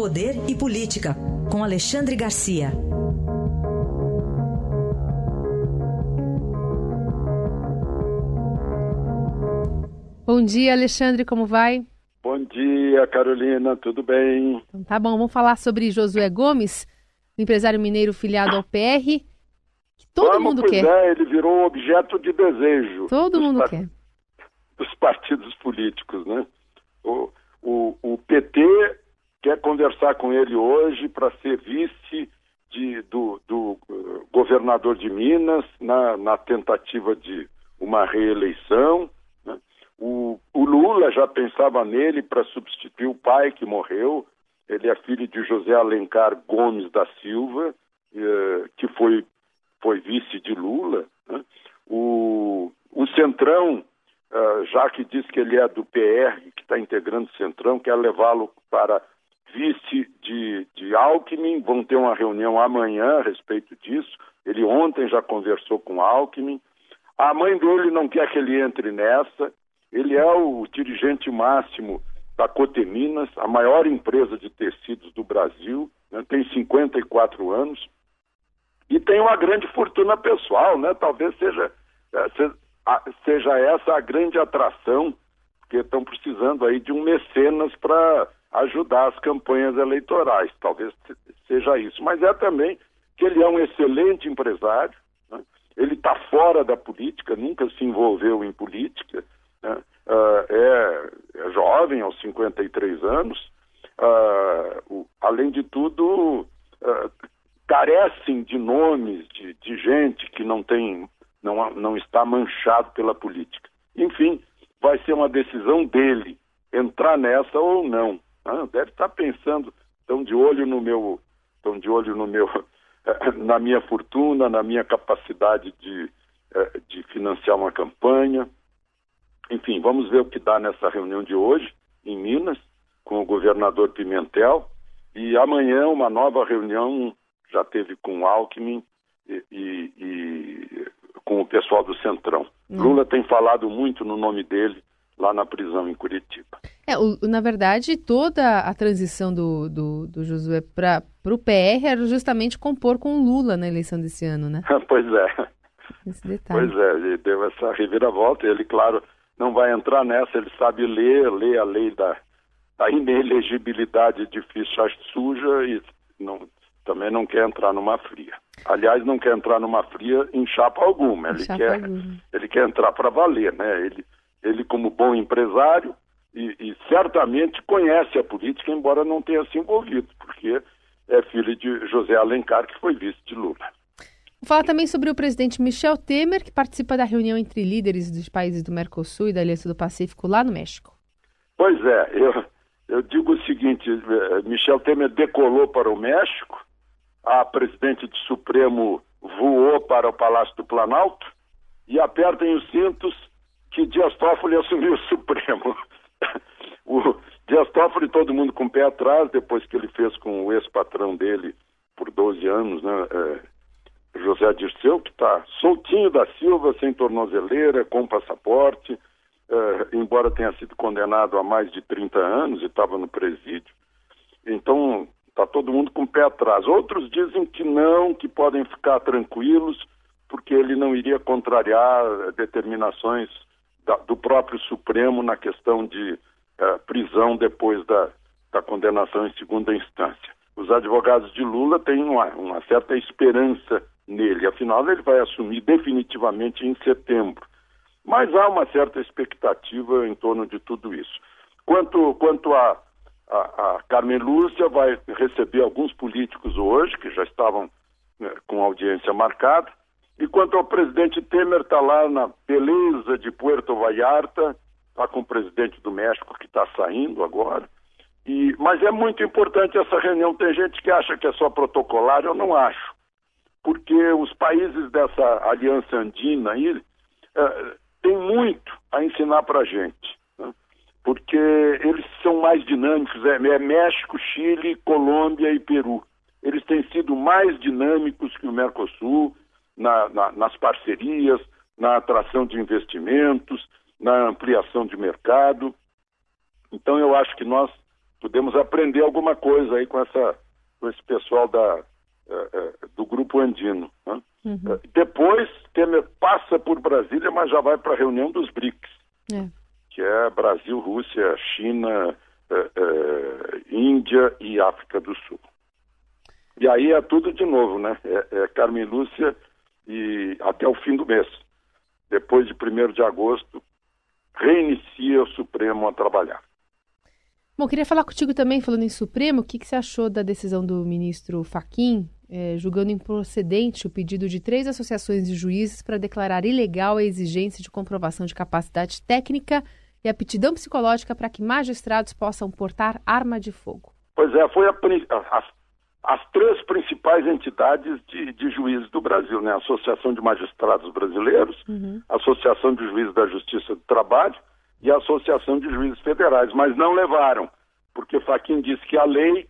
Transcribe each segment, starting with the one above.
Poder e Política, com Alexandre Garcia. Bom dia, Alexandre, como vai? Bom dia, Carolina, tudo bem? Então, tá bom, vamos falar sobre Josué Gomes, empresário mineiro filiado ao PR, que todo Vamos, mundo quer. É, ele virou objeto de desejo. Todo mundo quer. Dos partidos políticos, né? O, o, o PT quer conversar com ele hoje para ser vice de, do, do eh, governador de Minas na, na tentativa de uma reeleição. né? O, o Lula já pensava nele para substituir o pai que morreu. Ele é filho de José Alencar Gomes da Silva, eh, que foi, foi vice de Lula. né? O, o Centrão, ah, já que diz que ele é do PR, que está integrando o Centrão, quer levá-lo para vice de, de Alckmin. Vão ter uma reunião amanhã a respeito disso. Ele ontem já conversou com Alckmin. A mãe dele não quer que ele entre nessa. Ele é o dirigente máximo da Coteminas, a maior empresa de tecidos do Brasil, né? tem 54 anos e tem uma grande fortuna pessoal, né? Talvez seja, eh, seja essa a grande atração, porque estão precisando aí de um mecenas para ajudar as campanhas eleitorais. Talvez se- seja isso. Mas é também que ele é um excelente empresário, né? ele está fora da política, nunca se envolveu em política, né? Ah, é, é jovem, aos 53 anos. Ah, o- além de tudo, ah, carecem de nomes de, de gente que não tem, não, não está manchado pela política. Enfim, vai ser uma decisão dele entrar nessa ou não. Né? Deve estar pensando, estão de olho no meu, estão de olho no meu, na minha fortuna, na minha capacidade de, eh, de financiar uma campanha. Enfim, vamos ver o que dá nessa reunião de hoje em Minas com o governador Pimentel e amanhã uma nova reunião já teve com o Alckmin e, e- e com o pessoal do Centrão. Lula tem falado muito no nome dele lá na prisão em Curitiba. É, o- na verdade, toda a transição do, do, do Josué para o PR era justamente compor com o Lula na eleição desse ano, né? pois é. Esse detalhe. Pois é, ele deu essa reviravolta. Ele, claro, não vai entrar nessa, ele sabe ler, ler a lei da, da inelegibilidade de ficha suja e não, também não quer entrar numa fria. Aliás, não quer entrar numa fria em chapa alguma. Ele, Chapa quer, alguma. ele quer entrar para valer, né? Ele, ele como bom empresário e, e certamente conhece a política, embora não tenha se envolvido, porque é filho de José Alencar, que foi vice de Lula. Vou falar também sobre o presidente Michel Temer, que participa da reunião entre líderes dos países do Mercosul e da Aliança do Pacífico lá no México. Pois é, eu, eu digo o seguinte: eh, Michel Temer decolou para o México, a presidente do Supremo voou para o Palácio do Planalto e apertem os cintos que Dias Toffoli assumiu o Supremo. Dias Toffoli, todo mundo com o pé atrás, depois que ele fez com o ex-patrão dele por 12 anos, né? eh, José Dirceu, que está soltinho da Silva, sem tornozeleira, com passaporte, eh, embora tenha sido condenado a mais de 30 anos e estava no presídio. Então, está todo mundo com o pé atrás. Outros dizem que não, que podem ficar tranquilos, porque ele não iria contrariar determinações da- do próprio Supremo na questão de eh, prisão depois da, da condenação em segunda instância. Os advogados de Lula têm uma, uma certa esperança nele, afinal, ele vai assumir definitivamente em setembro. Mas há uma certa expectativa em torno de tudo isso. Quanto, quanto a, a, a Carmen Lúcia, vai receber alguns políticos hoje, que já estavam né, com audiência marcada. E quanto ao presidente Temer, está lá na beleza de Puerto Vallarta, está com o presidente do México, que está saindo agora. E, mas é muito importante essa reunião. Tem gente que acha que é só protocolar, eu não acho. Porque os países dessa aliança andina aí eh, têm muito a ensinar para a gente. Né? Porque eles são mais dinâmicos é, é México, Chile, Colômbia e Peru. Eles têm sido mais dinâmicos que o Mercosul na, na, nas parcerias, na atração de investimentos, na ampliação de mercado. Então, eu acho que nós podemos aprender alguma coisa aí com essa com esse pessoal da uh, do grupo andino. Né? Uhum. depois Temer passa por Brasília, mas já vai para a reunião dos BRICS, é. que é Brasil, Rússia, China, Índia e África do Sul. E aí é tudo de novo, né? É, é Carmen Lúcia e até o fim do mês. Depois de 1 de agosto, reinicia o Supremo a trabalhar. Bom, queria falar contigo também, falando em Supremo, o que, que você achou da decisão do ministro Faquim, eh, julgando improcedente o pedido de três associações de juízes para declarar ilegal a exigência de comprovação de capacidade técnica e aptidão psicológica para que magistrados possam portar arma de fogo? Pois é, foi a, a, as três principais entidades de, de, juízes do Brasil, né? A Associação de Magistrados Brasileiros, uhum. a Associação de Juízes da Justiça do Trabalho e a Associação de Juízes Federais, mas não levaram, porque Faquin disse que a lei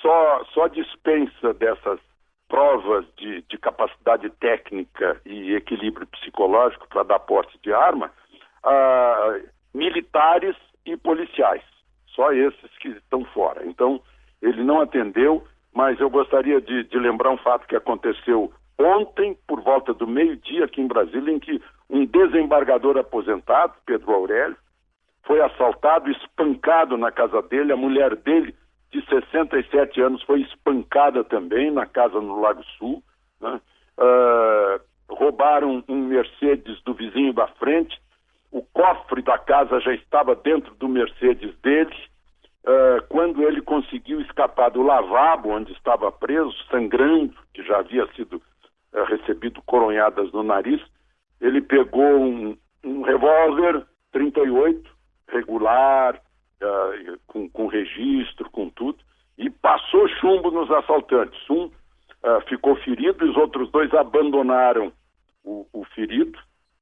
só, só dispensa dessas provas de, de capacidade técnica e equilíbrio psicológico para dar porte de arma a militares e policiais, só esses que estão fora. Então, ele não atendeu mas eu gostaria de, de lembrar um fato que aconteceu ontem, por volta do meio-dia, aqui em Brasília, em que um desembargador aposentado, Pedro Aurélio, foi assaltado, espancado na casa dele, a mulher dele, de 67 anos, foi espancada também na casa no Lago Sul. Né? Uh, roubaram um Mercedes do vizinho da frente, o cofre da casa já estava dentro do Mercedes dele, Uh, quando ele conseguiu escapar do lavabo onde estava preso, sangrando, que já havia sido uh, recebido coronhadas no nariz, ele pegou um, um revólver 38, regular, uh, com, com, registro, com tudo, e passou chumbo nos assaltantes. Um ficou ferido os outros dois abandonaram o, o, ferido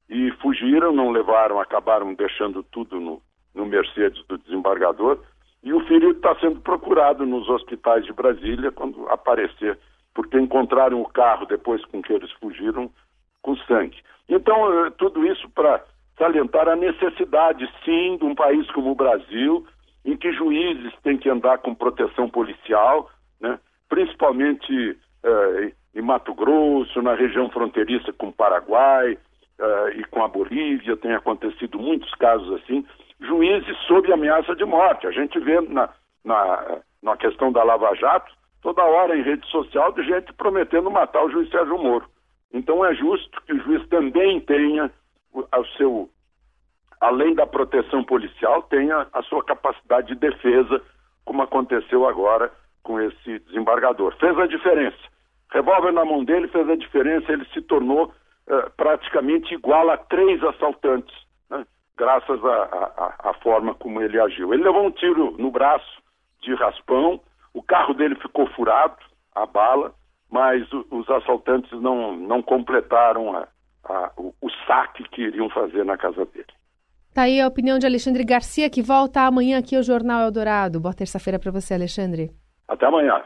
e fugiram, não levaram, acabaram deixando tudo no, no Mercedes do desembargador e o ferido está sendo procurado nos hospitais de Brasília quando aparecer, porque encontraram o carro depois com que eles fugiram com sangue. Então, eh, tudo isso para salientar a necessidade, sim, de um país como o Brasil, em que juízes têm que andar com proteção policial, né? principalmente eh, em Mato Grosso, na região fronteiriça com o Paraguai eh, e com a Bolívia, tem acontecido muitos casos assim juízes sob ameaça de morte. A gente vê na, na, na questão da Lava Jato, toda hora em rede social, de gente prometendo matar o juiz Sérgio Moro. Então é justo que o juiz também tenha o, seu, além da proteção policial, tenha a sua capacidade de defesa, como aconteceu agora com esse desembargador. Fez a diferença. Revólver na mão dele fez a diferença, ele se tornou uh, praticamente igual a três assaltantes graças à forma como ele agiu. Ele levou um tiro no braço de raspão, o carro dele ficou furado, a bala, mas o, os assaltantes não, não completaram a, a, o, o saque que iriam fazer na casa dele. Tá aí a opinião de Alexandre Garcia, que volta amanhã aqui ao Jornal Eldorado. Boa terça-feira para você, Alexandre. Até amanhã.